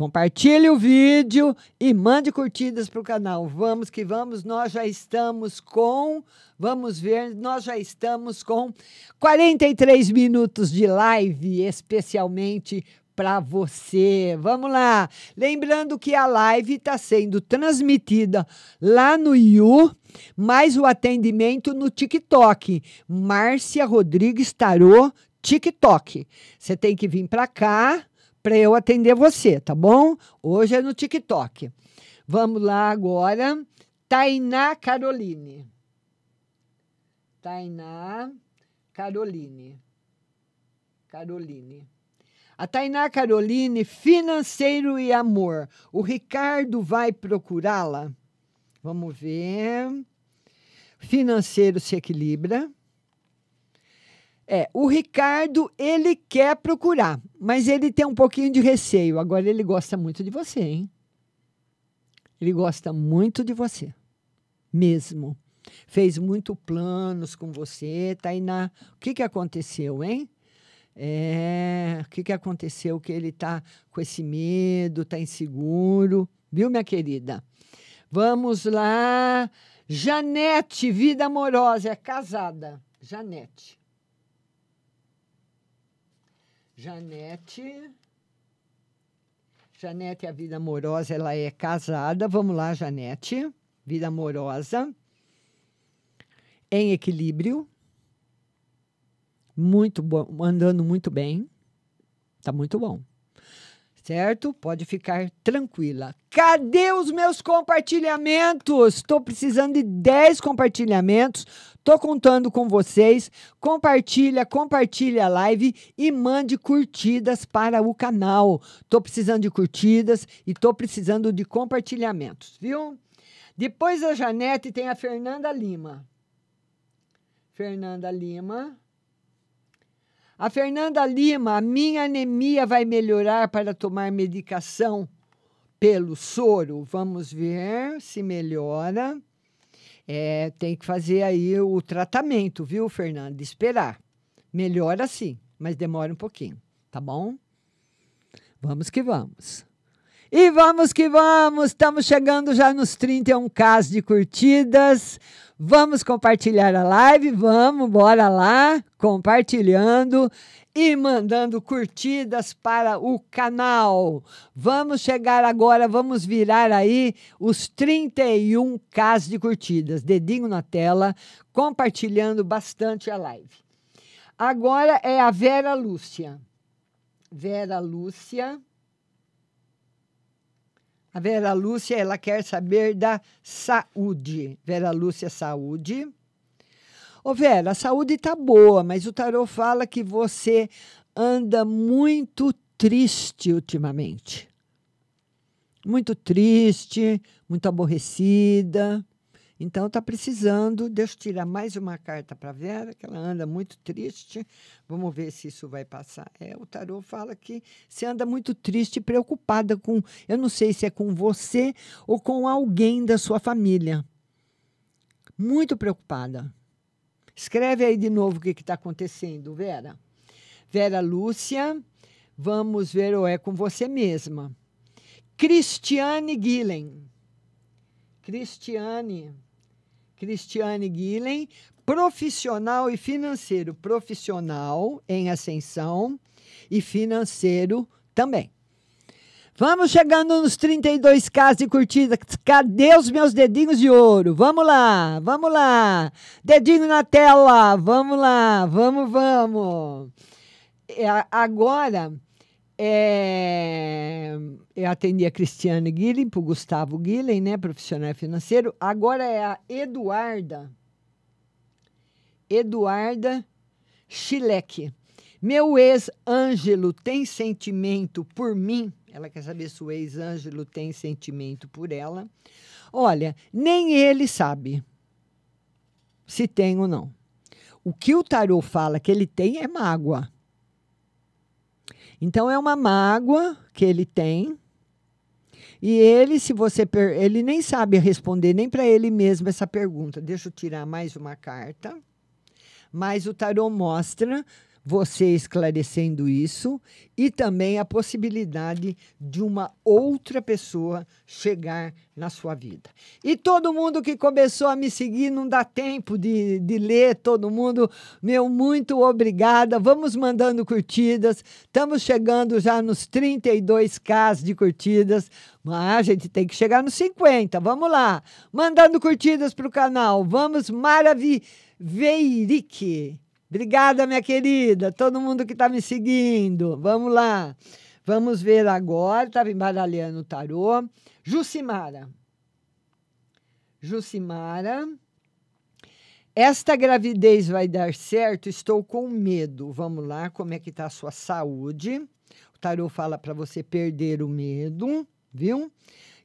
Compartilhe o vídeo e mande curtidas para o canal. Vamos que vamos, nós já estamos com, vamos ver, nós já estamos com 43 minutos de live, especialmente para você. Vamos lá. Lembrando que a live está sendo transmitida lá no You, mais o atendimento no TikTok. Márcia Rodrigues Tarô, TikTok. Você tem que vir para cá para eu atender você, tá bom? Hoje é no TikTok. Vamos lá agora. Tainá Caroline. Tainá Caroline. Caroline. A Tainá Caroline, financeiro e amor. O Ricardo vai procurá-la? Vamos ver. Financeiro se equilibra. É, o Ricardo, ele quer procurar, mas ele tem um pouquinho de receio. Agora, ele gosta muito de você, hein? Ele gosta muito de você, mesmo. Fez muito planos com você, Tainá. O que, que aconteceu, hein? É, o que, que aconteceu? Que ele tá com esse medo, tá inseguro, viu, minha querida? Vamos lá. Janete, vida amorosa, é casada. Janete. Janete. Janete, a vida amorosa, ela é casada. Vamos lá, Janete. Vida amorosa. Em equilíbrio. Muito bom, andando muito bem. Tá muito bom certo? Pode ficar tranquila. Cadê os meus compartilhamentos? Estou precisando de 10 compartilhamentos. Estou contando com vocês. Compartilha, compartilha a live e mande curtidas para o canal. Estou precisando de curtidas e estou precisando de compartilhamentos, viu? Depois da Janete tem a Fernanda Lima. Fernanda Lima. A Fernanda Lima, a minha anemia vai melhorar para tomar medicação pelo soro. Vamos ver se melhora. É, tem que fazer aí o tratamento, viu, Fernanda? Esperar. Melhora sim, mas demora um pouquinho, tá bom? Vamos que vamos. E vamos que vamos, estamos chegando já nos 31k de curtidas. Vamos compartilhar a live? Vamos, bora lá, compartilhando e mandando curtidas para o canal. Vamos chegar agora, vamos virar aí os 31k de curtidas. Dedinho na tela, compartilhando bastante a live. Agora é a Vera Lúcia. Vera Lúcia. A Vera Lúcia, ela quer saber da saúde. Vera Lúcia, saúde. Ô Vera, a saúde tá boa, mas o tarô fala que você anda muito triste ultimamente. Muito triste, muito aborrecida. Então está precisando. Deixa eu tirar mais uma carta para Vera, que ela anda muito triste. Vamos ver se isso vai passar. É, o tarô fala que você anda muito triste preocupada com. Eu não sei se é com você ou com alguém da sua família. Muito preocupada. Escreve aí de novo o que está acontecendo, Vera. Vera Lúcia, vamos ver ou é com você mesma. Cristiane Guilhem. Cristiane. Cristiane Guilhem, profissional e financeiro. Profissional em ascensão e financeiro também. Vamos chegando nos 32k de curtida. Cadê os meus dedinhos de ouro? Vamos lá, vamos lá. Dedinho na tela, vamos lá, vamos, vamos. É, agora, é, eu atendi a Cristiane Guilhem, para o Gustavo Guilhem, né, profissional financeiro. Agora é a Eduarda. Eduarda Chileque. Meu ex-Ângelo tem sentimento por mim? Ela quer saber se o ex-Ângelo tem sentimento por ela. Olha, nem ele sabe se tem ou não. O que o tarô fala que ele tem é mágoa. Então é uma mágoa que ele tem. E ele, se você per... ele nem sabe responder nem para ele mesmo essa pergunta. Deixa eu tirar mais uma carta. Mas o tarô mostra você esclarecendo isso e também a possibilidade de uma outra pessoa chegar na sua vida. E todo mundo que começou a me seguir, não dá tempo de, de ler todo mundo. Meu, muito obrigada. Vamos mandando curtidas. Estamos chegando já nos 32k de curtidas. Mas a gente tem que chegar nos 50. Vamos lá. Mandando curtidas para o canal. Vamos, Maraviveirique. Obrigada, minha querida, todo mundo que está me seguindo. Vamos lá. Vamos ver agora. Estava embaralhando o tarô. Jucimara. Jucimara. Esta gravidez vai dar certo? Estou com medo. Vamos lá, como é que está a sua saúde? O tarô fala para você perder o medo, viu?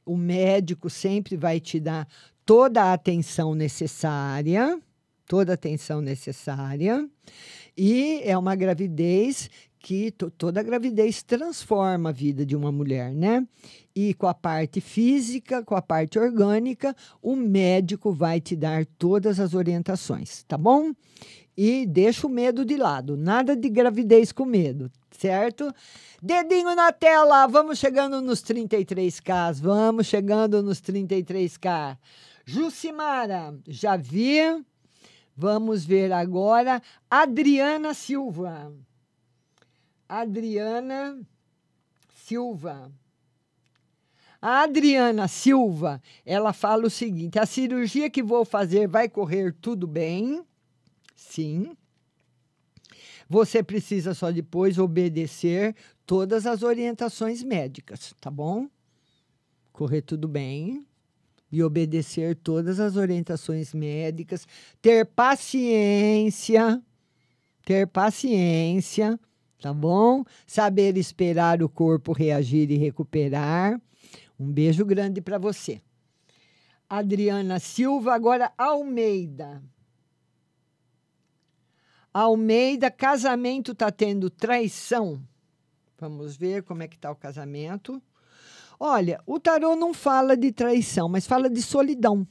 O médico sempre vai te dar toda a atenção necessária toda a atenção necessária. E é uma gravidez que toda gravidez transforma a vida de uma mulher, né? E com a parte física, com a parte orgânica, o médico vai te dar todas as orientações, tá bom? E deixa o medo de lado, nada de gravidez com medo, certo? Dedinho na tela, vamos chegando nos 33K, vamos chegando nos 33K. Jucimara, já vi Vamos ver agora Adriana Silva. Adriana Silva. A Adriana Silva, ela fala o seguinte: a cirurgia que vou fazer vai correr tudo bem? Sim. Você precisa só depois obedecer todas as orientações médicas, tá bom? Correr tudo bem e obedecer todas as orientações médicas, ter paciência, ter paciência, tá bom? Saber esperar o corpo reagir e recuperar. Um beijo grande para você. Adriana Silva, agora Almeida. Almeida, casamento tá tendo traição. Vamos ver como é que tá o casamento. Olha, o tarô não fala de traição, mas fala de solidão.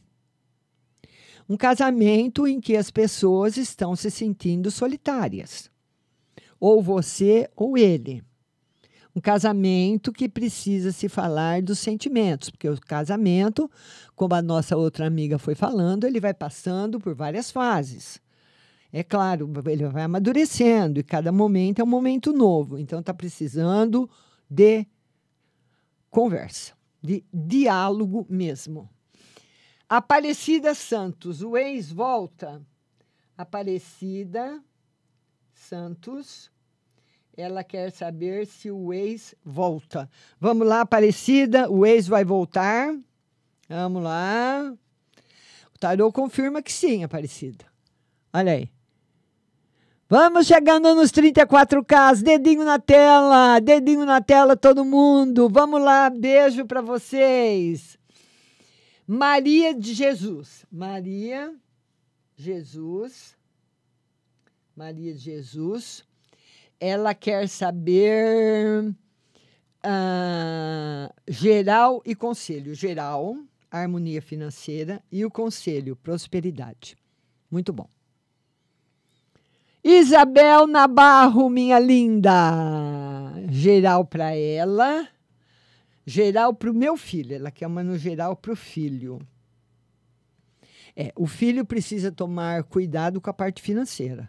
Um casamento em que as pessoas estão se sentindo solitárias. Ou você ou ele. Um casamento que precisa se falar dos sentimentos, porque o casamento, como a nossa outra amiga foi falando, ele vai passando por várias fases. É claro, ele vai amadurecendo e cada momento é um momento novo. Então está precisando de conversa, de diálogo mesmo. Aparecida Santos, o ex volta. Aparecida Santos, Ela quer saber se o ex volta. Vamos lá, Aparecida. O ex vai voltar. Vamos lá. O tarô confirma que sim, Aparecida. Olha aí. Vamos chegando nos 34K, dedinho na tela, dedinho na tela todo mundo. Vamos lá, beijo para vocês. Maria de Jesus. Maria Jesus. Maria de Jesus. Ela quer saber ah, geral e conselho. Geral, harmonia financeira e o conselho, prosperidade. Muito bom. Isabel Nabarro, minha linda. Geral para ela. Geral para o meu filho. Ela quer uma no geral para o filho. É, o filho precisa tomar cuidado com a parte financeira.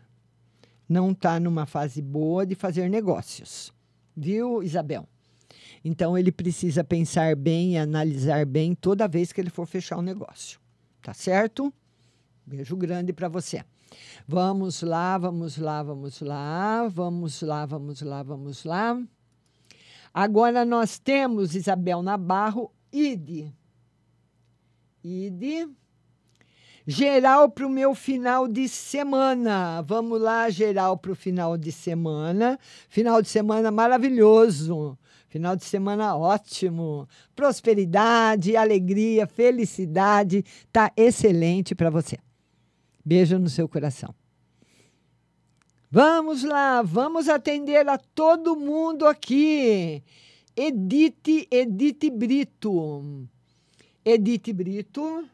Não está numa fase boa de fazer negócios. Viu, Isabel? Então ele precisa pensar bem e analisar bem toda vez que ele for fechar um negócio. Tá certo? Beijo grande para você. Vamos lá, vamos lá, vamos lá, vamos lá, vamos lá, vamos lá. Agora nós temos Isabel Nabarro, ID. ID. Geral para o meu final de semana. Vamos lá, geral para o final de semana. Final de semana maravilhoso. Final de semana ótimo. Prosperidade, alegria, felicidade. Tá excelente para você. Beijo no seu coração. Vamos lá, vamos atender a todo mundo aqui. Edith, Edith Brito. Edith Brito.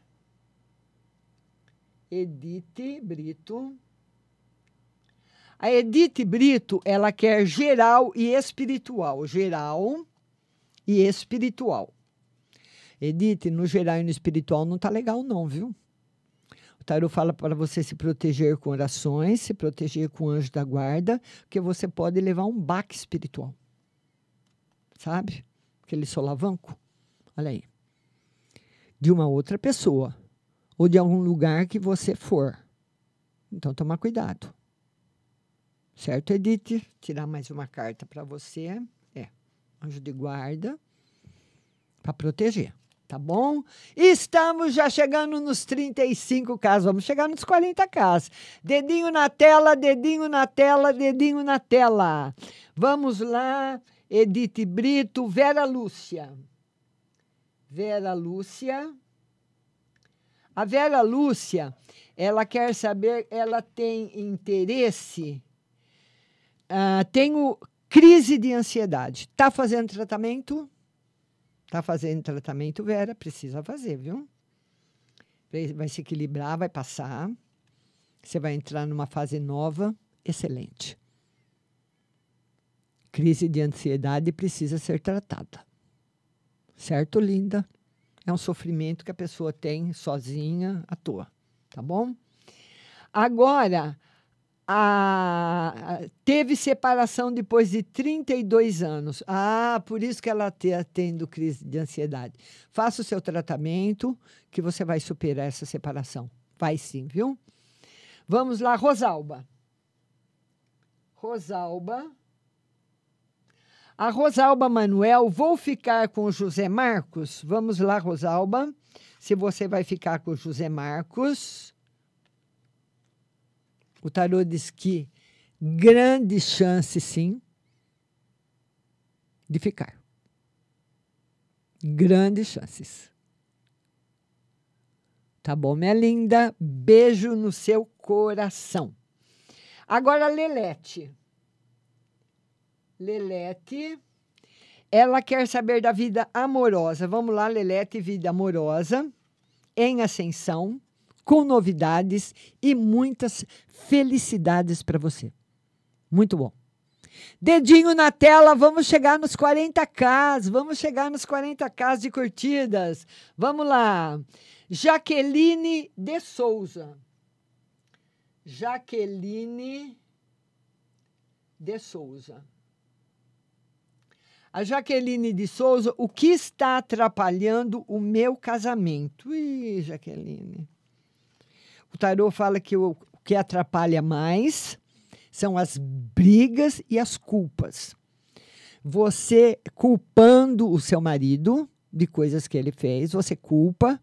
Edith Brito. A Edith Brito, ela quer geral e espiritual. Geral e espiritual. Edith, no geral e no espiritual não tá legal não, viu? O tarot fala para você se proteger com orações, se proteger com o anjo da guarda, porque você pode levar um baque espiritual. Sabe? Aquele solavanco. Olha aí. De uma outra pessoa. Ou de algum lugar que você for. Então, toma cuidado. Certo, Edith? Tirar mais uma carta para você. É. Anjo de guarda. Para proteger tá bom? Estamos já chegando nos 35 casos, vamos chegar nos 40 casos. Dedinho na tela, dedinho na tela, dedinho na tela. Vamos lá, Edith Brito, Vera Lúcia. Vera Lúcia. A Vera Lúcia, ela quer saber, ela tem interesse, uh, tenho crise de ansiedade. Está fazendo tratamento? Está fazendo tratamento, Vera, precisa fazer, viu? Vai se equilibrar, vai passar. Você vai entrar numa fase nova, excelente. Crise de ansiedade precisa ser tratada. Certo, linda? É um sofrimento que a pessoa tem sozinha, à toa. Tá bom? Agora, a, teve separação depois de 32 anos. Ah, por isso que ela está tendo crise de ansiedade. Faça o seu tratamento, que você vai superar essa separação. Vai sim, viu? Vamos lá, Rosalba. Rosalba. A Rosalba Manuel, vou ficar com o José Marcos? Vamos lá, Rosalba. Se você vai ficar com o José Marcos. O tarô diz que grande chance, sim, de ficar. Grandes chances. Tá bom, minha linda? Beijo no seu coração. Agora, Lelete. Lelete. Ela quer saber da vida amorosa. Vamos lá, Lelete, vida amorosa. Em ascensão com novidades e muitas felicidades para você. Muito bom. Dedinho na tela, vamos chegar nos 40k, vamos chegar nos 40k de curtidas. Vamos lá. Jaqueline de Souza. Jaqueline de Souza. A Jaqueline de Souza, o que está atrapalhando o meu casamento? Ih, Jaqueline. O tarô fala que o que atrapalha mais São as brigas e as culpas. Você culpando o seu marido de coisas que ele fez, você culpa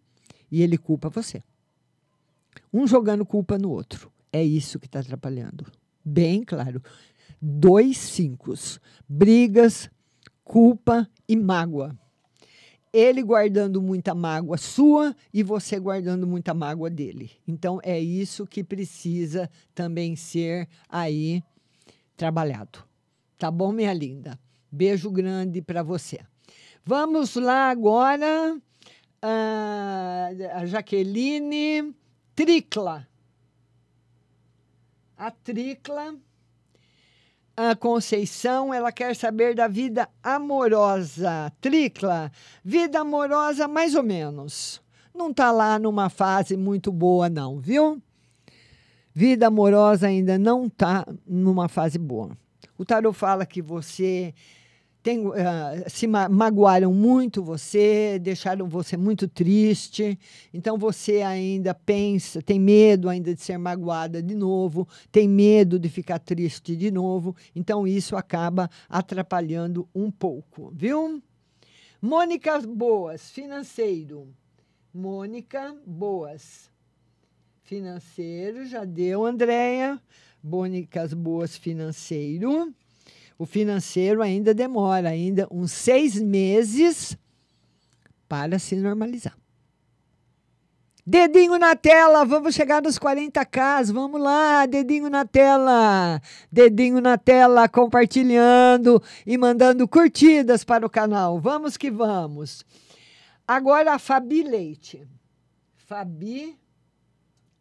e ele culpa você. Um jogando culpa no outro. É isso que está atrapalhando. Bem claro. Dois cinco. Brigas, culpa e mágoa. Ele guardando muita mágoa sua e você guardando muita mágoa dele. Então é isso que precisa também ser aí trabalhado. Tá bom, minha linda? Beijo grande para você. Vamos lá agora. ah, a Jaqueline Tricla. A Tricla. A Conceição, ela quer saber da vida amorosa. Tricla, vida amorosa mais ou menos. Não tá lá numa fase muito boa não, viu? Vida amorosa ainda não tá numa fase boa. O tarot fala que você tem, ah, se ma magoaram muito você, deixaram você muito triste. Então você ainda pensa, tem medo ainda de ser magoada de novo, tem medo de ficar triste de novo. Então isso acaba atrapalhando um pouco, viu? Mônica Boas, financeiro. Mônica Boas. Financeiro, já deu, Andréia. Mônicas Boas, financeiro. O financeiro ainda demora, ainda uns seis meses para se normalizar. Dedinho na tela, vamos chegar nos 40k, vamos lá, dedinho na tela, dedinho na tela, compartilhando e mandando curtidas para o canal. Vamos que vamos. Agora a Fabi Leite. Fabi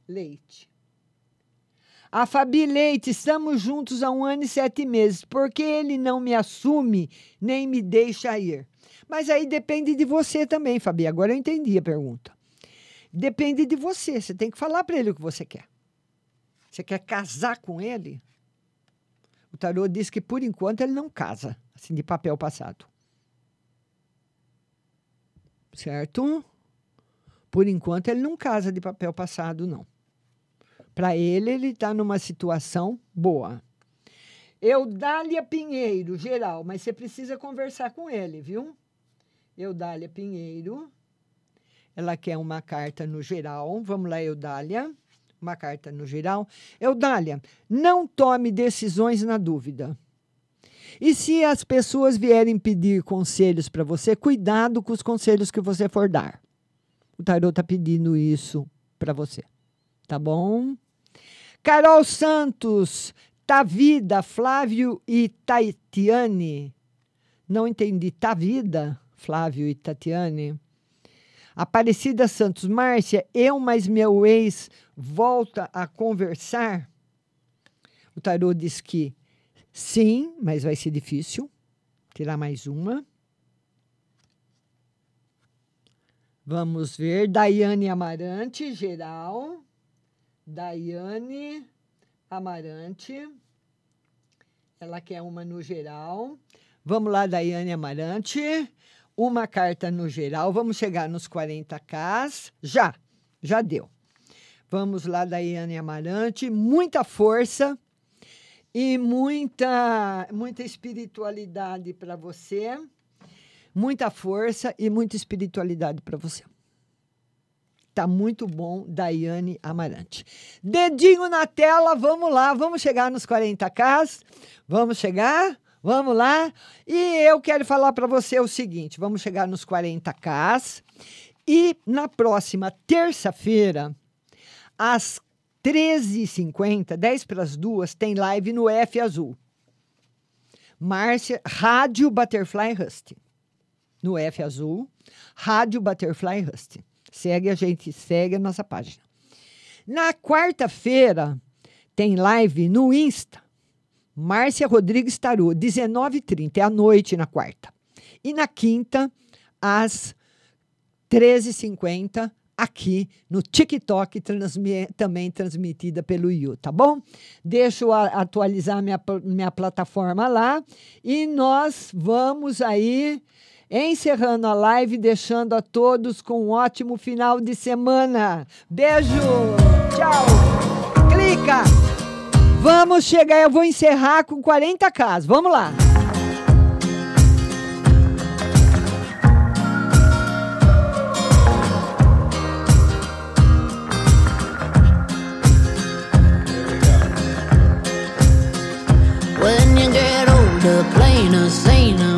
Leite. A Fabi Leite, estamos juntos há um ano e sete meses. Por que ele não me assume nem me deixa ir? Mas aí depende de você também, Fabi. Agora eu entendi a pergunta. Depende de você. Você tem que falar para ele o que você quer. Você quer casar com ele? O tarô diz que por enquanto ele não casa, assim de papel passado. Certo? Por enquanto ele não casa de papel passado, não. Para ele, ele está numa situação boa. Eudália Pinheiro, geral, mas você precisa conversar com ele, viu? Eudália Pinheiro. Ela quer uma carta no geral. Vamos lá, Eudália. Uma carta no geral. Eudália, não tome decisões na dúvida. E se as pessoas vierem pedir conselhos para você, cuidado com os conselhos que você for dar. O tarot está pedindo isso para você. Tá bom? Carol Santos, Tavida, Flávio e Tatiane. Não entendi. Tavida, Flávio e Tatiane. Aparecida Santos, Márcia, eu mais meu ex volta a conversar? O tarô diz que sim, mas vai ser difícil. Tirar mais uma. Vamos ver. Daiane Amarante, geral. Daiane Amarante. Ela quer uma no geral. Vamos lá, Daiane Amarante. Uma carta no geral. Vamos chegar nos 40K. Já, já deu. Vamos lá, Daiane Amarante. Muita força e muita, muita espiritualidade para você. Muita força e muita espiritualidade para você. Tá muito bom, Daiane Amarante. Dedinho na tela, vamos lá, vamos chegar nos 40k. Vamos chegar? Vamos lá? E eu quero falar para você o seguinte: vamos chegar nos 40k. E na próxima terça-feira, às 13h50, 10 para as duas, tem live no F Azul. Márcia, Rádio Butterfly Rust. No F Azul, Rádio Butterfly Rust. Segue a gente, segue a nossa página. Na quarta-feira, tem live no Insta. Márcia Rodrigues Tarô, 19h30, é à noite na quarta. E na quinta, às 13h50, aqui no TikTok, transmi também transmitida pelo You, tá bom? Deixa eu atualizar minha, minha plataforma lá e nós vamos aí Encerrando a live, deixando a todos com um ótimo final de semana. Beijo! Tchau! Clica! Vamos chegar, eu vou encerrar com 40k. Vamos lá! When you get older, plainer, saner